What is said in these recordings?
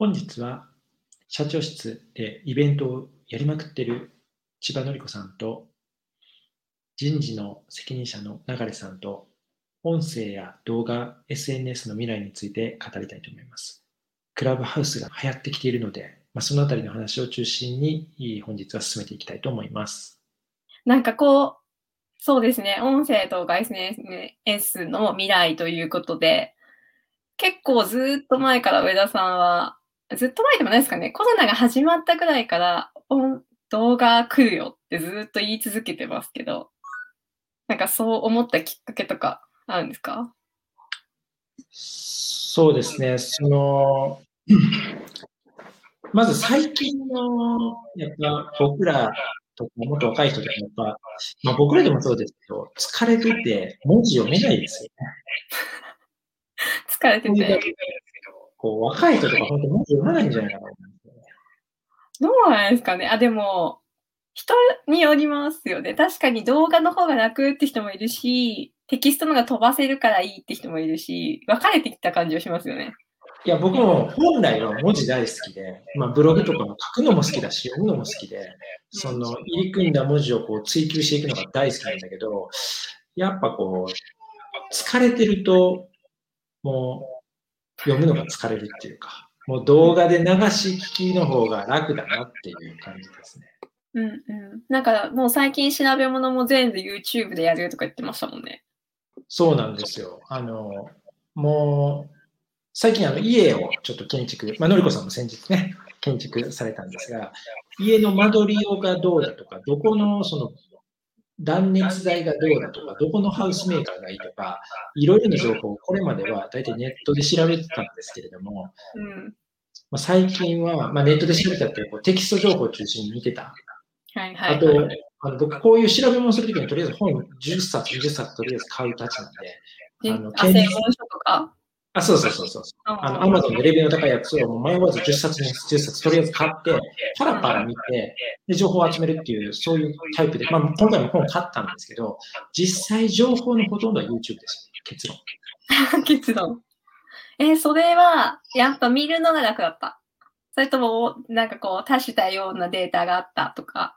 本日は社長室でイベントをやりまくってる千葉のり子さんと人事の責任者の流さんと音声や動画、SNS の未来について語りたいと思います。クラブハウスが流行ってきているので、まあ、そのあたりの話を中心に本日は進めていきたいと思います。なんかこう、そうですね、音声とか SNS の未来ということで、結構ずっと前から上田さんは、ずっと前でもないですかね、コロナが始まったくらいから動画来るよってずっと言い続けてますけど、なんかそう思ったきっかけとかあるんですか？そうですね、その、まず最近の、やっぱ僕らとか、もっと若い人とか、やっぱ、まあ僕らでもそうですけど、疲れてて文字読めないですよね。疲れてて。こう若い人とか本当文字読まないんじゃないかな、どうなんですかね？あ、でも、人によりますよね。確かに動画の方が楽って人もいるし、テキストのが飛ばせるからいいって人もいるし、分かれてきた感じはしますよね。いや、僕も本来は文字大好きで、まあ、ブログとかも書くのも好きだし、読むのも好きで、その入り組んだ文字をこう追求していくのが大好きなんだけど、やっぱこう、疲れてると、もう読むのが疲れるっていうか、もう動画で流し聞きの方が楽だなっていう感じですね。うんうん。なんかもう最近調べ物も全部 YouTube でやるとか言ってましたもんね。そうなんですよ。あの、もう、最近あの家をちょっと建築、まあ、のりこさんも先日ね、建築されたんですが、家の間取りがどうだとか、どこのその断熱材がどうだとか、どこのハウスメーカーがいいとか、いろいろな情報をこれまでは大体ネットで調べてたんですけれども、うん。まあ、最近は、まあ、ネットで調べたってこうテキスト情報を中心に見てた。はいはい、あと、あの僕こういう調べ物するときにとりあえず本10冊、20冊とりあえず買うたちなんで、あの、検索書とか？あ、そうそうそうそう。あの、アマゾンでレベルの高いやつを迷わず10冊、10冊とりあえず買って、パラパラ見て、で、情報を集めるっていう、そういうタイプで、まあ、今回も本買ったんですけど、実際情報のほとんどは YouTube です。結論。結論。えー、それは、やっぱ見るのが楽だった。それとも、なんかこう、多種多様なデータがあったとか、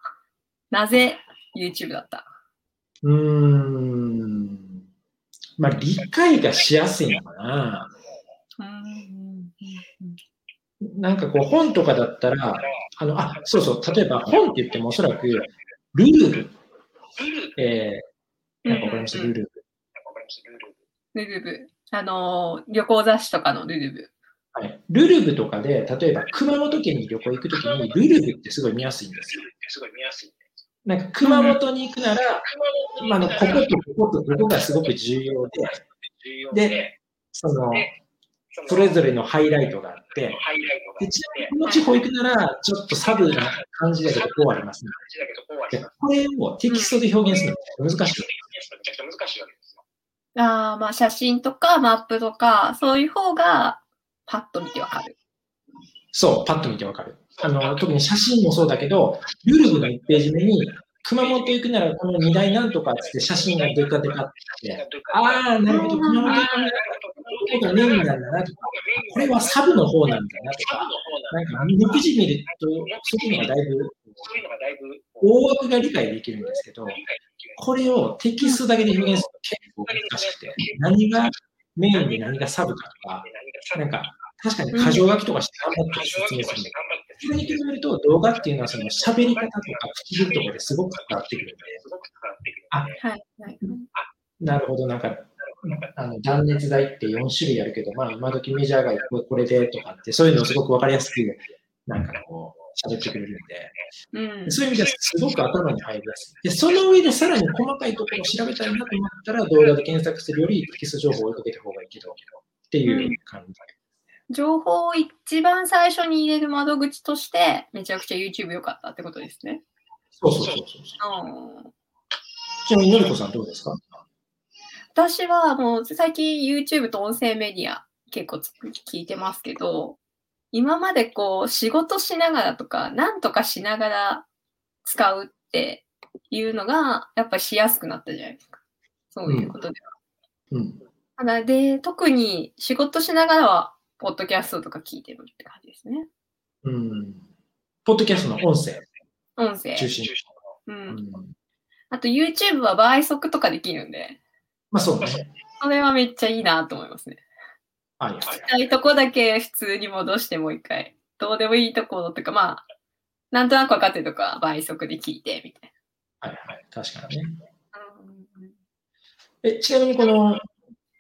なぜ YouTube だった？うーん。まあ、理解がしやすいのかな。なんかこう本とかだったら、あの、あ、そうそう、例えば本って言ってもおそらく、ルール。えー、なんかわかります？ルール。ルルブ。あの、旅行雑誌とかのルルブ。はい。ルルブとかで、例えば熊本県に旅行行くときに、ルルブってすごい見やすいんですよ。すごい見やすい。なんか熊本に行くなら、あのこことこことここがすごく重要で、で、その、それぞれのハイライトがあって、でこの地方行くなら、ちょっとサブな感じだけど、こうありますね。これをテキストで表現するの難しい。ああ、まあ写真とかマップとか、そういう方がパッと見てわかる。そう、パッと見てわかる。あの、特に写真もそうだけど、ルルブの1ページ目に、熊本行くならこの荷台なんとかって写真がデカデカって、ああ、なるほど、熊本行くならここがメインなんだなとか、これはサブの方なんだなとか、なんか6時見ると、そういうのがだいぶ、大枠が理解できるんですけど、これをテキストだけで表現すると結構難しくて、何がメインで何がサブかとか、なんか確かに箇条書きとかして頑張って説明するんだけど、それに比べると動画っていうのはその喋り方とか口順とかですごく関わってくるんで、あ、はい、なるほど、なんか、あの断熱材って4種類あるけど、まあ今時メジャーがこれでとかって、そういうのをすごくわかりやすく、なんかこう、喋ってくれるんで、うん、そういう意味ではすごく頭に入りやすい。で、その上でさらに細かいところを調べたいなと思ったら、動画で検索するよりテキスト情報を追いかけた方がいいけど、っていう感じ。情報を一番最初に入れる窓口として、めちゃくちゃ YouTube 良かったってことですね。そうそうそうそう。ちなみに、のりこさんどうですか？私はもう最近 YouTube と音声メディア結構聞いてますけど、今までこう仕事しながらとか、なんとかしながら使うっていうのが、やっぱりしやすくなったじゃないですか。そういうことでは。うん。うん、で、特に仕事しながらはポッドキャストとか聞いてるって感じですね。うん。ポッドキャストの音声音声。中心。う。うんん。あと YouTube は倍速とかできるんで、まあそうね。それはめっちゃいいなと思いますね。はい。聞きたいとこだけ普通に戻してもう一回。どうでもいいところとか、まあ、なんとなく分かってるとかは倍速で聞いてみたいはいはい。確かにね。な。え、ちなみにこの、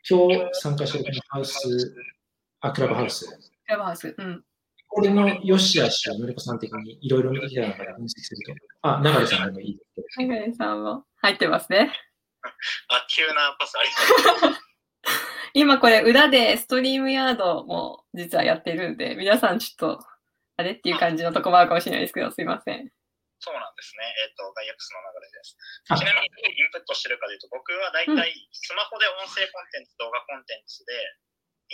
今日参加してるこのハウス、あ、クラブハウス。クラブハウス。うん。これの良し悪しをのりこさん的にいろいろ見てきた中で分析すると。あ、流れさんでもいいですけど。メガネさんも入ってますね。あ、急なパスありがとう。今これ裏でストリームヤードも実はやってるんで、皆さんちょっと、あれっていう感じのとこもあるかもしれないですけど、すいません。そうなんですね。えっ、と、ガイアックスの流れです。あちなみに、インプットしてるかというと、僕は大体、スマホで音声コンテンツ、動画コンテンツで、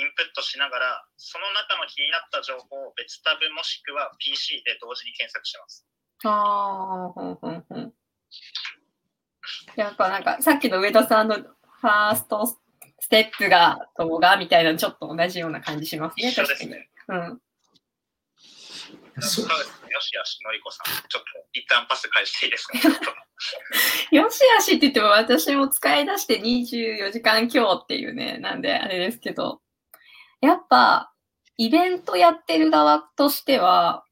インプットしながら、その中の気になった情報を別タブもしくは PC で同時に検索してます。ああ、ほんほんほん。やっぱなんか、さっきの上田さんのファーストステップが動画みたいなのちょっと同じような感じしますね。一緒ですね。うん。そそうですね。よしよし、のりこさん。ちょっと、一旦パス返していいですか？よしあしって言っても私も使い出して24時間今日っていうね、なんであれですけど、やっぱイベントやってる側としては、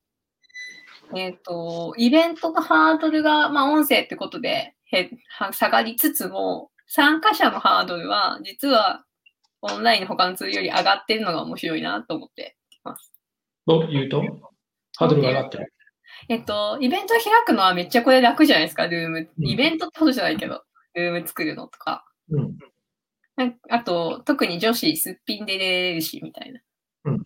えっ、と、イベントのハードルが、まあ音声ってことでへは下がりつつも、参加者のハードルは実はオンラインの他のツールより上がってるのが面白いなと思ってます。というと、ハードルが上がってる。えっと、イベントを開くのはめっちゃこれ楽じゃないですか、ルーム。うんイベントってことじゃないけど、ルーム作るのとか。うん。なんあと、特に女子すっぴんで出れるし、みたいな。うん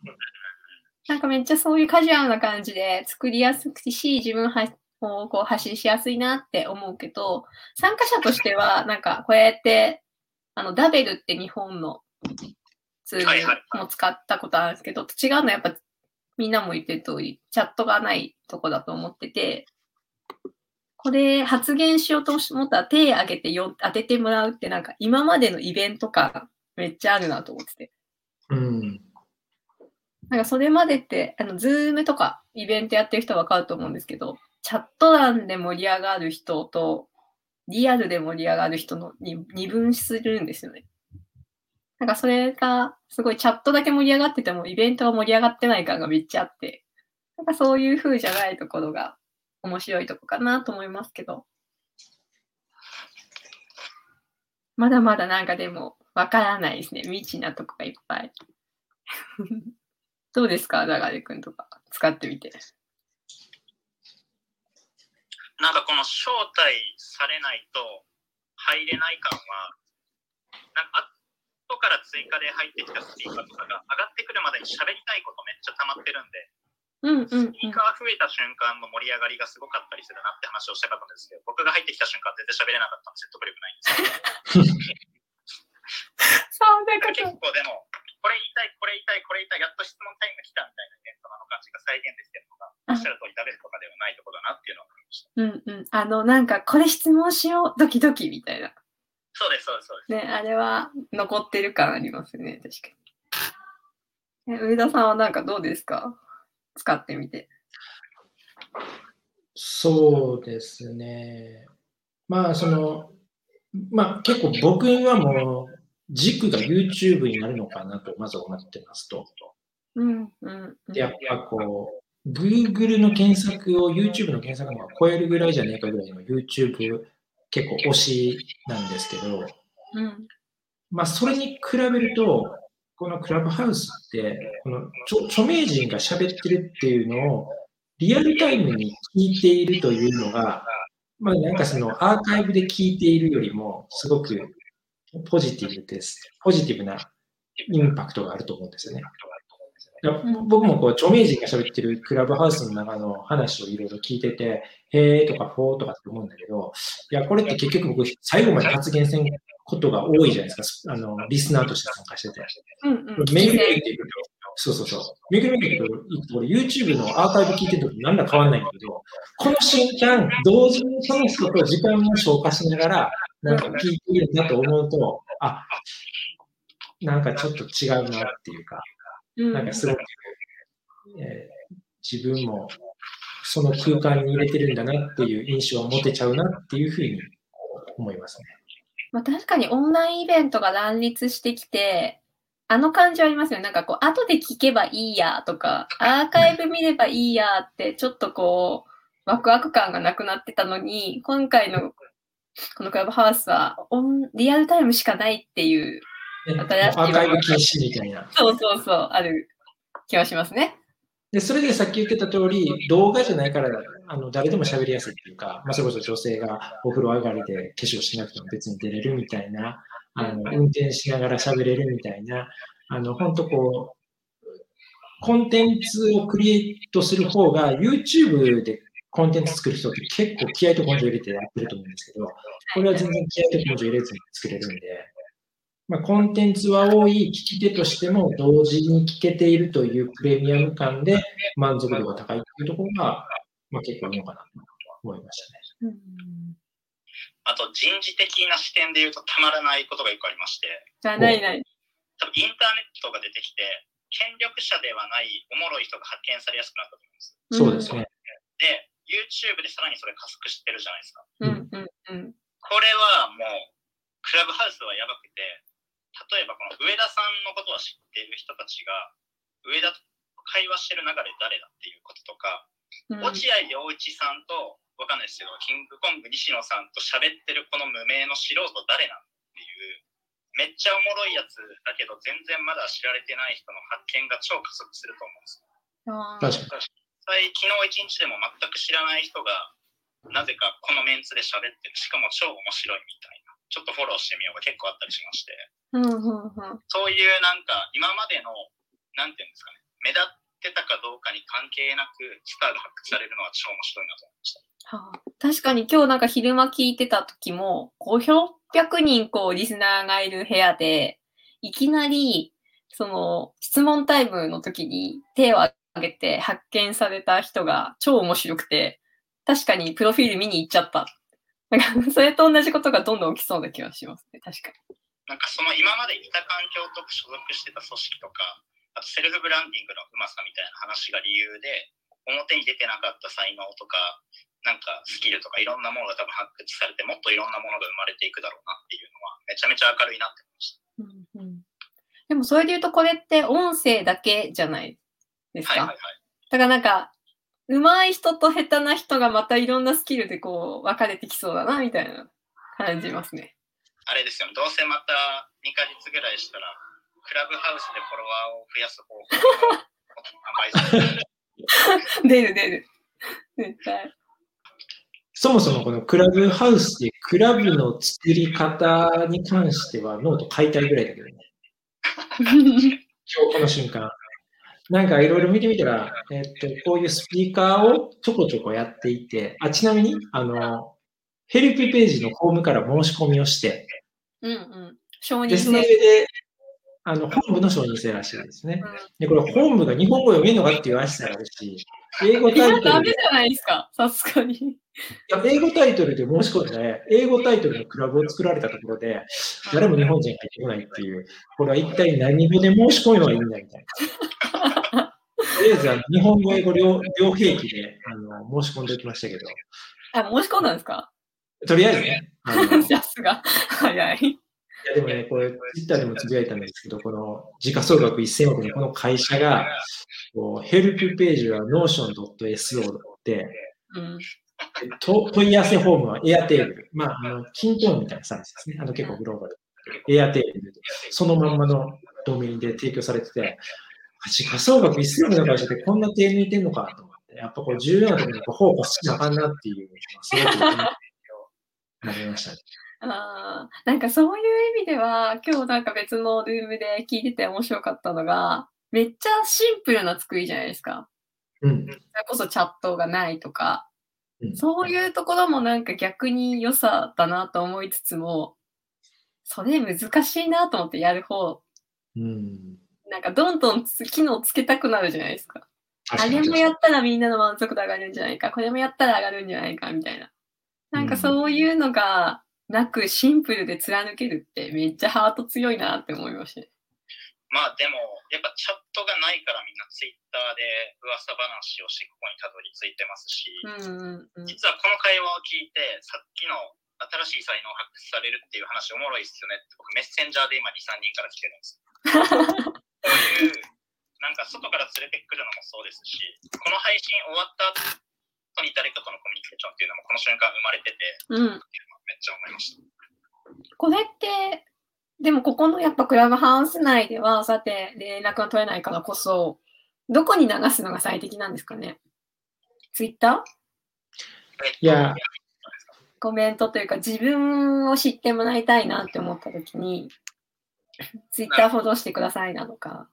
なんかめっちゃそういうカジュアルな感じで作りやすくてし、自分はをこう発信しやすいなって思うけど、参加者としては、なんかこうやって、あの、ダベルって日本のツールも使ったことあるんですけど、違うのはやっぱみんなも言ってる通り、チャットがないとこだと思ってて、これ発言しようと思ったら手挙げてよ当ててもらうってなんか今までのイベント感めっちゃあるなと思ってて。うん。なんかそれまでって、あの、 Zoom とかイベントやってる人はわかると思うんですけど、チャット欄で盛り上がる人と、リアルで盛り上がる人のに二分するんですよね。なんかそれが、すごいチャットだけ盛り上がってても、イベントが盛り上がってない感がめっちゃあって、なんかそういう風じゃないところが面白いとこかなと思いますけど。まだまだなんかでも、わからないですね。未知なとこがいっぱい。どうですか、ダガレ君とか使ってみて。なんかこの招待されないと入れない感は、なんか後から追加で入ってきたスピーカーとかが上がってくるまでに喋りたいことめっちゃ溜まってるんで、うんうん、うん。スピーカー増えた瞬間の盛り上がりがすごかったりするなって話をしたかったんですけど、僕が入ってきた瞬間全然喋れなかったので説得力ないんですけど、そうだか結構でも、これ言いたい、これ言いたい、これ言いたい、やっと質問タイムが来たみたいなイベントのあの感じが再現できてるのが、おっしゃる通り食べるとかではないところだなっていうのを思いました。うんうん。あの、なんか、これ質問しよう、ドキドキみたいな。そうです、そうです、そうです。ね、あれは残ってる感ありますね、確かに。え上田さんはなんかどうですか？使ってみて。そうですね。まあ、その、まあ結構僕はもう軸が YouTube になるのかなとまず思ってますと。うんうんうん。やっぱこう、Google の検索を YouTube の検索が超えるぐらいじゃねえかぐらいの YouTube 結構推しなんですけど、うんまあそれに比べると、このクラブハウスって、この著著名人が喋ってるっていうのをリアルタイムに聞いているというのが、まあなんかそのアーカイブで聞いているよりもすごくポジティブです。ポジティブなインパクトがあると思うんですよね。僕もこう著名人が喋ってるクラブハウスの中の話をいろいろ聞いてて、へーとかほーとかって思うんだけど、いや、これって結局僕、最後まで発言せんことが多いじゃないですか、あの、リスナーとして参加してて。うんうん。めぐりめぐりいくと、そうそうそう。めぐりめぐりいくと、俺 YouTube のアーカイブ聞いてると何ら変わんないんだけど、この瞬間、同時にその人と時間を消化しながら、なんか聞いているんだと思うと、あ、なんかちょっと違うなっていうか、うんなんかすごく、えー自分もその空間に入れてるんだなっていう印象を持てちゃうなっていうふうに思いますね。まあ、確かにオンラインイベントが乱立してきて、あの感じはありますよね。なんかこう、後で聞けばいいやとか、アーカイブ見ればいいやって、ちょっとこう、ワクワク感がなくなってたのに、今回のこのクラブハウスはオン、リアルタイムしかないっていう、ね新しいアーカイブ禁止みたいな。そうそうそう、ある気はしますね。で、それでさっき言ってた通り、動画じゃないから、あの、誰でも喋りやすいっていうか、まあ、それこそ女性がお風呂上がりで化粧しなくても別に出れるみたいな、あの、運転しながら喋れるみたいな、あの、本当こう、コンテンツをクリエイトする方が、YouTube でコンテンツ作る人って結構気合と根性入れてやってると思うんですけど、これは全然気合と根性入れずに作れるんで、まあ、コンテンツは多い、聞き手としても同時に聞けているというプレミアム感で満足度が高いというところが、まあ、結構いいのかなと思いましたね。うんあと人事的な視点で言うとたまらないことが一個ありまして、じゃあ、ないない。多分インターネットが出てきて、権力者ではないおもろい人が発見されやすくなったと思うんです。そうですね。で、YouTube でさらにそれ加速してるじゃないですか。うんうんうん。これはもう、クラブハウスはやばくて、例えばこの上田さんのことを知っている人たちが、上田と会話してる中で誰だっていうこととか、うん落合陽一さんと、わかんないですけど、キングコング西野さんと喋ってるこの無名の素人誰なんっていう、めっちゃおもろいやつだけど、全然まだ知られてない人の発見が超加速すると思うんですよ。確かに。昨日一日でも全く知らない人が、なぜかこのメンツで喋ってる、しかも超面白いみたいな、ちょっとフォローしてみようが結構あったりしまして、うんうんうん。そういうなんか、今までの、なんていうんですかね、目立ってたかどうかに関係なく、スターが発掘されるのは超面白いなと思いました。はあ、確かに今日なんか昼間聞いてた時も、500人こうリスナーがいる部屋で、いきなり、その質問タイムの時に手を挙げて発見された人が超面白くて、確かにプロフィール見に行っちゃった。なんかそれと同じことがどんどん起きそうな気がしますね、確かに。なんかその今までいた環境と所属してた組織とか、あとセルフブランディングのうまさみたいな話が理由で、表に出てなかった才能とか、なんかスキルとかいろんなものが多分発掘されて、もっといろんなものが生まれていくだろうなっていうのは、めちゃめちゃ明るいなって思いました。うんうん、でもそれで言うとこれって音声だけじゃないですか？はいはいはい。だからなんか、上手い人と下手な人がまたいろんなスキルでこう分かれてきそうだなみたいな感じますね。あれですよ、どうせまた2ヶ月ぐらいしたら、クラブハウスでフォロワーを増やす方法を販売する。出る出る。絶対。そもそもこのクラブハウスでクラブの作り方に関してはノート買いたいぐらいだけどね。今日この瞬間。なんかいろいろ見てみたら、えっと、こういうスピーカーをちょこちょこやっていて、あ、ちなみに、あの、ヘルプページのホームから申し込みをして、うんうん。承認で、その上制。で、あの、本部の承認制らしいですね。で、これ本部が日本語読めるのかっていう怪しさがあるし、英語タイトダメじゃないですか。さすがに。いや英語タイトルで申し込んで、英語タイトルのクラブを作られたところで、誰も日本人入ってこないっていう、これは一体何語で申し込めばいいんだみたいな。とりあえずあの日本語、英語両両兵器であの申し込んでおきましたけど、あ、申し込んだんですか？とりあえずね、さすが。早い。やでもね、これ、ツイッターでもつぶやいたんですけど、この時価総額1000億のこの会社が、こうヘルプページは notion.so って、うん。と問い合わせフォームは Airtable。まあ、あの、キントーンみたいなサービスですね。あの、結構グローバル。Airtable で、そのまんまのドメインで提供されてて、あ時価総額1000億の会社ってこんな手抜いてんのかと思って、やっぱこう重要なところにフォーカスしなあかんなっていう、すごくなりましたね。あーなんかそういう意味では、今日なんか別のルームで聞いてて面白かったのが、めっちゃシンプルな作りじゃないですか。うん。それこそチャットがないとか、うんそういうところもなんか逆に良さだなと思いつつも、それ難しいなと思ってやる方、うん。なんかどんどんつ機能つけたくなるじゃないですか。あれもやったらみんなの満足度上がるんじゃないか、これもやったら上がるんじゃないかみたいな。なんかそういうのがなくシンプルで貫けるってめっちゃハート強いなって思いましたね。まあでも、やっぱチャットがないからみんなツイッターで噂話をしてここにたどり着いてますし、うんうんうん。実はこの会話を聞いて、さっきの新しい才能を発掘されるっていう話おもろいっすよねって僕メッセンジャーで今2、3人から来てるんですよ。こういう、なんか外から連れてくるのもそうですし、この配信終わった後に誰かとのコミュニケーションっていうのもこの瞬間生まれてて、うん。めっちゃ思いました。これって、でもここのやっぱクラブハウス内では、さて連絡が取れないからこそ、どこに流すのが最適なんですかね？ツイッターえっといやコメントというか自分を知ってもらいたいなって思った時に、ツイッターフォローしてくださいなのか。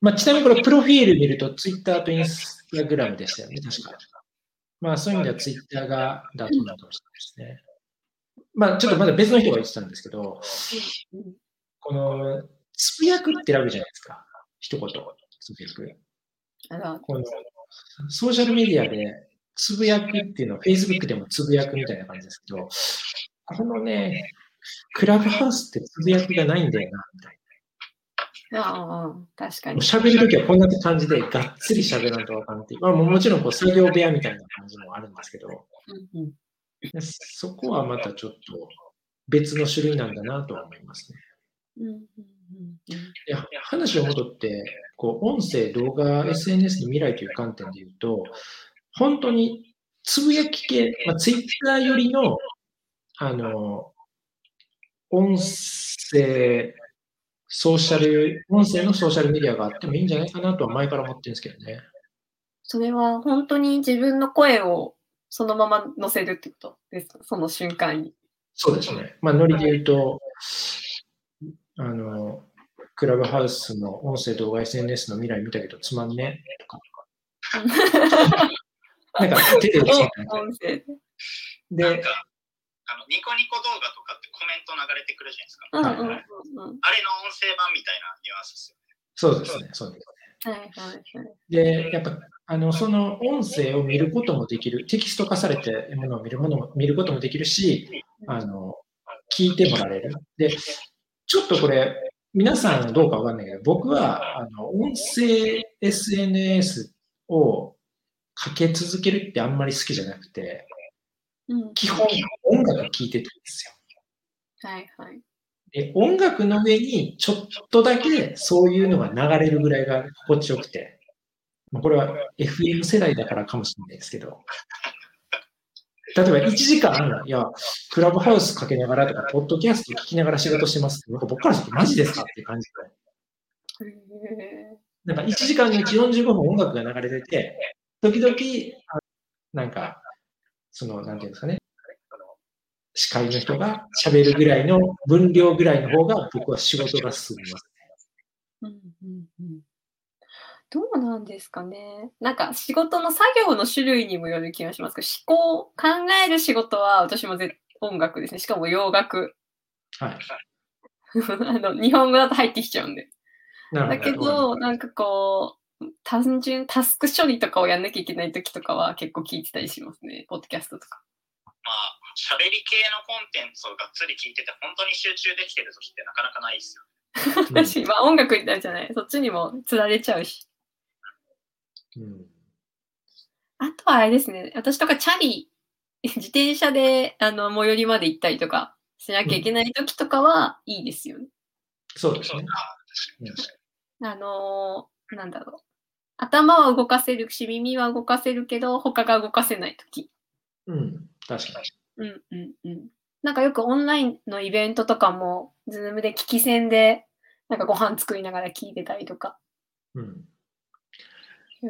まあ、ちなみにこれ、プロフィール見ると、ツイッターとインスタグラムでしたよね、確か。まあ、そういう意味ではツイッターがだと思うかもしれないですね。まあ、ちょっとまだ別の人が言ってたんですけど、うんこの、つぶやくって選ぶじゃないですか。一言、つぶやく。この、ソーシャルメディアで、つぶやくっていうのは、Facebook でもつぶやくみたいな感じですけど、このね、クラブハウスってつぶやきがないんだよな、みたいああ、確かな。に。喋るときはこんな感じで、がっつり喋らんとわかんないっていう。まあ、もちろんこう作業部屋みたいな感じもあるんですけど、うんうんでそこはまたちょっと別の種類なんだなとは思いますね。うんうんうんいや話を戻って、こう音声、動画、SNS の未来という観点で言うと、本当につぶやき系、まあ、ツイッターよりの、あの、音声、ソーシャル、音声のソーシャルメディアがあってもいいんじゃないかなとは前から思ってるんですけどね。それは本当に自分の声をそのまま載せるってことですか？その瞬間に。そうですね。まあ、ノリで言うと、あの、クラブハウスの音声、動画、SNS の未来見たけどつまんねとか。なんか、手で打つみたいな音声で。あの、ニコニコ動画とかってコメント流れてくるじゃないですか。うんうんはいうんうん。あれの音声版みたいなニュアンスですよね。そうですね、そうです。はいはいはい。で、やっぱ、あの、その音声を見ることもできる、テキスト化されてものを見るものも見ることもできるし、あの、聞いてもらえる。で、ちょっとこれ、皆さんどうかわかんないけど、僕は、あの、音声 SNS をかけ続けるってあんまり好きじゃなくて、うん、基本音楽聴いてたんですよ。はいはい。で、音楽の上にちょっとだけそういうのが流れるぐらいが心地よくて、まあこれは FM 世代だからかもしれないですけど、例えば1時間、いや、クラブハウスかけながらとか、ポッドキャスト聞きながら仕事してますって、なんか僕からするとマジですかっていう感じで、へなんか1時間のうち45分音楽が流れてて、時々、あなんか、その、なんていうんですかね、司会の人が喋るぐらいの分量ぐらいの方が僕は仕事が進みます。ーうんうんうんどうなんですかね。なんか仕事の作業の種類にもよる気がしますけど、思考、考える仕事は私もぜ音楽ですね。しかも洋楽。はい。あの日本語だと入ってきちゃうんで。だなるほけど、なんかこう、単純タスク処理とかをやんなきゃいけない時とかは結構聞いてたりしますね。ポッドキャストとか。まあ、喋り系のコンテンツをがっつり聞いてて、本当に集中できてる時ってなかなかないですよ。う ん私、まあ音楽みたいじゃない。そっちにもつられちゃうし。うんあとはあれですね。私とかチャリ、自転車であの最寄りまで行ったりとかしなきゃいけない時とかはいいですよね。そうですね。ああのーなんだろう。頭は動かせるし、耳は動かせるけど、他が動かせない時。うん、確かに。うんうんうん。なんかよくオンラインのイベントとかも、ズームで聞き戦で、なんかご飯作りながら聞いてたりとか。うん。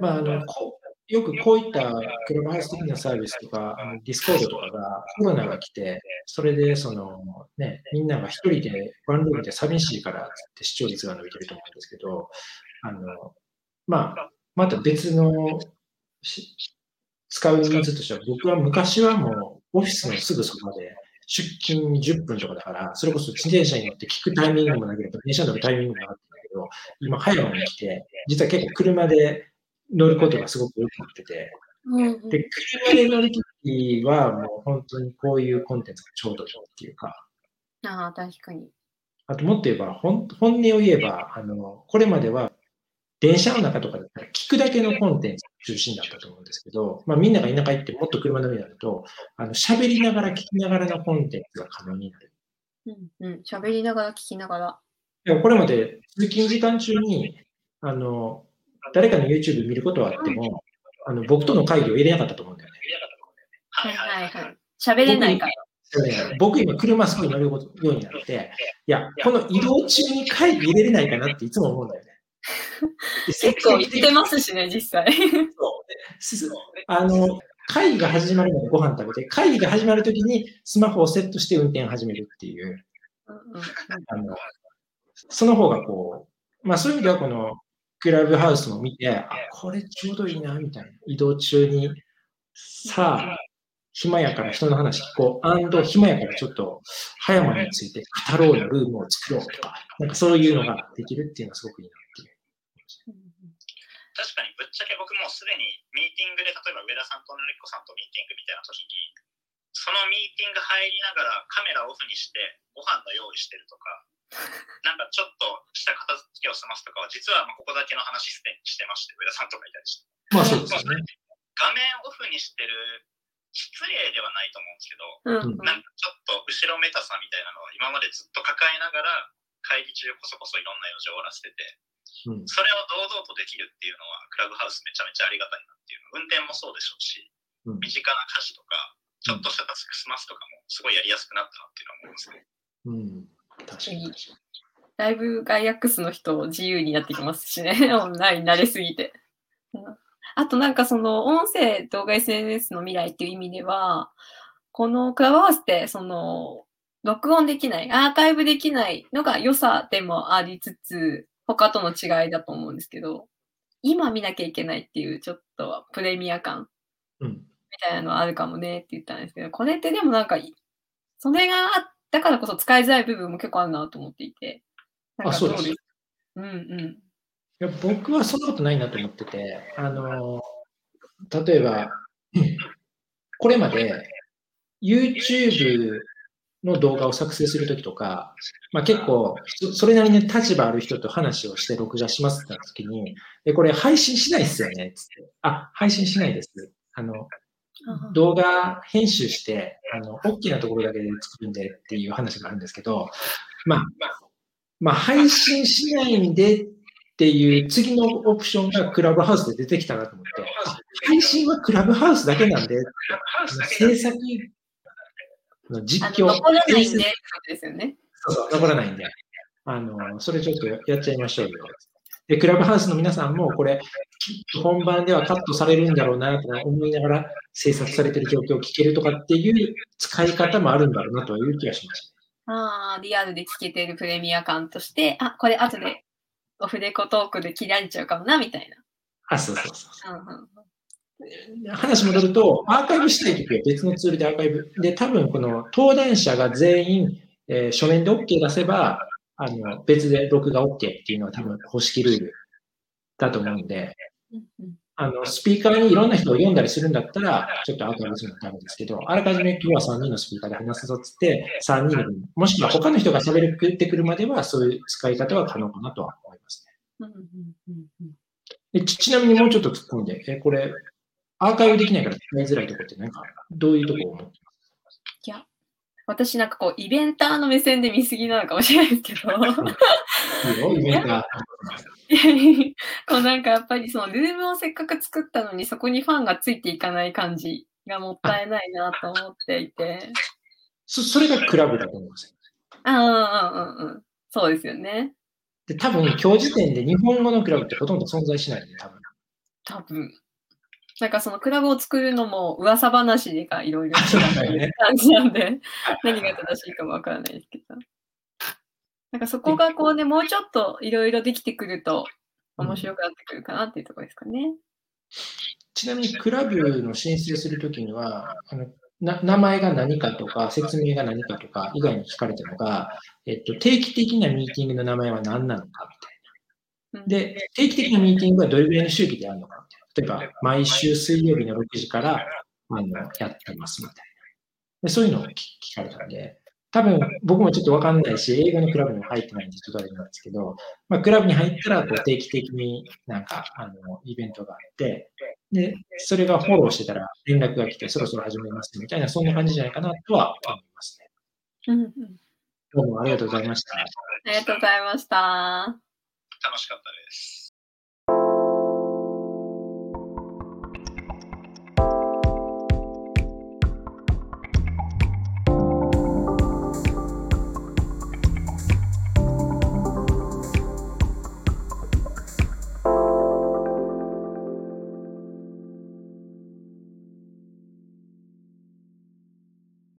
まあ、あの、こうよくこういったクラブハウス的なサービスとか、 Discord とかがコロナが来て、それでその、ね、みんなが一人でワンルームで寂しいからって視聴率が伸びてると思うんですけど、あの、まあ、また別のし使うニーズとしては、僕は昔はもうオフィスのすぐそばで出勤10分とかだから、それこそ自転車に乗って聞くタイミングもなければ、電車に乗るタイミングもなかったんだけど、今、早野に来て、実は結構車で乗ることがすごく多くなってて、で、車で乗るときはもう本当にこういうコンテンツがちょうどいいっていうか、ああ、確かに。あともっと言えば、本本音を言えば、あの、これまでは電車の中とかだったら聞くだけのコンテンツ中心だったと思うんですけど、まあみんなが田舎行ってもっと車の上になると、あの、喋りながら聞きながらのコンテンツが可能になる。うんうん。喋りながら聞きながら。でもこれまで通勤時間中に、あの、誰かの YouTube 見ることはあっても、あの、僕との会議を入れなかったと思うんだよね。はいはいはい。喋れないから。僕今車すごい乗るようになって、いや、この移動中に会議入れれないかなっていつも思うんだよね。結構言ってますしね、実際。そうあの、会議が始まるまでご飯食べて、会議が始まるときにスマホをセットして運転を始めるっていう、あの、その方がこう、まあそういう意味ではこのクラブハウスも見て、あ、これちょうどいいな、みたいな。移動中に、さあ、暇やから人の話聞こう。アンド暇やからちょっと、葉山について語ろうのルームを作ろうとか、なんかそういうのができるっていうのはすごくいいなっていう。確かにぶっちゃけ僕もうすでにミーティングで例えば上田さんとのりっこさんとミーティングみたいな時にそのミーティング入りながらカメラオフにしてご飯の用意してるとかなんかちょっとした片付けを済ますとかは実はまあここだけの話すでにしてまして上田さんとかいたりして。まあそうですよね。画面オフにしてる失礼ではないと思うんですけどうん。うん。なんかちょっと後ろめたさみたいなのを今までずっと抱えながら会議中こそこそいろんな用事を終わらせててうん。それを堂々とできるっていうのは、クラブハウスめちゃめちゃありがたいなっていうの。運転もそうでしょうし、うん身近な家事とか、ちょっとしたタスク済ますとかも、すごいやりやすくなったなっていうのは思いますね。うん。確かにだいぶガイアックスの人自由になってきますしね、オンライン慣れすぎて。うんあとなんかその音声動画 SNS の未来っていう意味では、このクラブハウスってその録音できない、アーカイブできないのが良さでもありつつ、他との違いだと思うんですけど、今見なきゃいけないっていうちょっとプレミア感。みたいなのあるかもねって言ったんですけど、これってでもなんか、それがあだからこそ使いづらい部分も結構あるなと思っていて。あそうですどうんうん。いや僕はそんなことないなと思ってて、あの、例えば、これまで YouTube の動画を作成するときとか、まあ、結構そ、それなりに立場ある人と話をして録画しますってなったときに、え、これ配信しないっすよねつって。あ、配信しないです。あの、動画編集して、あの、大きなところだけで作るんでっていう話があるんですけど、まあ、まあ、配信しないんでっていう次のオプションがクラブハウスで出てきたなと思って、あ配信はクラブハウスだけなんで、制作実況、の残らないんでですよね。そうそう、残らないんで、あの、それちょっとやっちゃいましょうよ。で、クラブハウスの皆さんもこれ、本番ではカットされるんだろうなと思いながら制作されてる状況を聞けるとかっていう使い方もあるんだろうなという気がしました。ああ、リアルで聞けてるプレミア感として、あ、これ後でオフレコトークで切られちゃうかもな、みたいあ、そうそうそう。な。うんうん話戻ると、アーカイブしたいときは別のツールでアーカイブ。で、多分この登壇者が全員、えー書面で OK 出せば、あの、別で録画 OK っていうのは多分公式ルールだと思うんで、あの、スピーカーにいろんな人を読んだりするんだったら、ちょっとアーカイブするのはダメですけど、あらかじめ今日は3人のスピーカーで話すぞっつって、3人の分、もしくは他の人が喋ってくるまでは、そういう使い方は可能かなとは思いますね。うんうんうんうんでちちなみにもうちょっと突っ込んで、え、これ、アーカイブできないから使いづらいところってなんか、どういうところを思っていや、私なんかこう、イベンターの目線で見すぎなのかもしれないですけど、イベントが。こうなんかやっぱりそのルームをせっかく作ったのにそこにファンがついていかない感じがもったいないなと思っていて。そそれがクラブだと思います。ああ、うんうんうん。そうですよね。で、多分今日時点で日本語のクラブってほとんど存在しないんで、多分。多分。なんかそのクラブを作るのも噂話でがいろいろ違う感じなんで、何が正しいかもわからないですけど。なんかそこがこうね、もうちょっといろいろできてくると面白くなってくるかなっていうところですかね。ちなみにクラブの申請するときにはあのな、名前が何かとか、説明が何かとか以外に聞かれたのが、えっと、定期的なミーティングの名前は何なのかみたいな。うん、で、定期的なミーティングはどれぐらいの周期であるのか。例えば、毎週水曜日の6時からあのやってますみたいなで。そういうのを聞聞かれたんで、多分僕もちょっとわかんないし、英語のクラブにも入ってないんで、ちょっとあれなんですけど、まあ、クラブに入ったらこう定期的になんかあのイベントがあって、で、それがフォローしてたら連絡が来て、そろそろ始めますみたいな、そんな感じじゃないかなとは思いますね。うんうん。どうもありがとうございました。ありがとうございました。楽しかったです。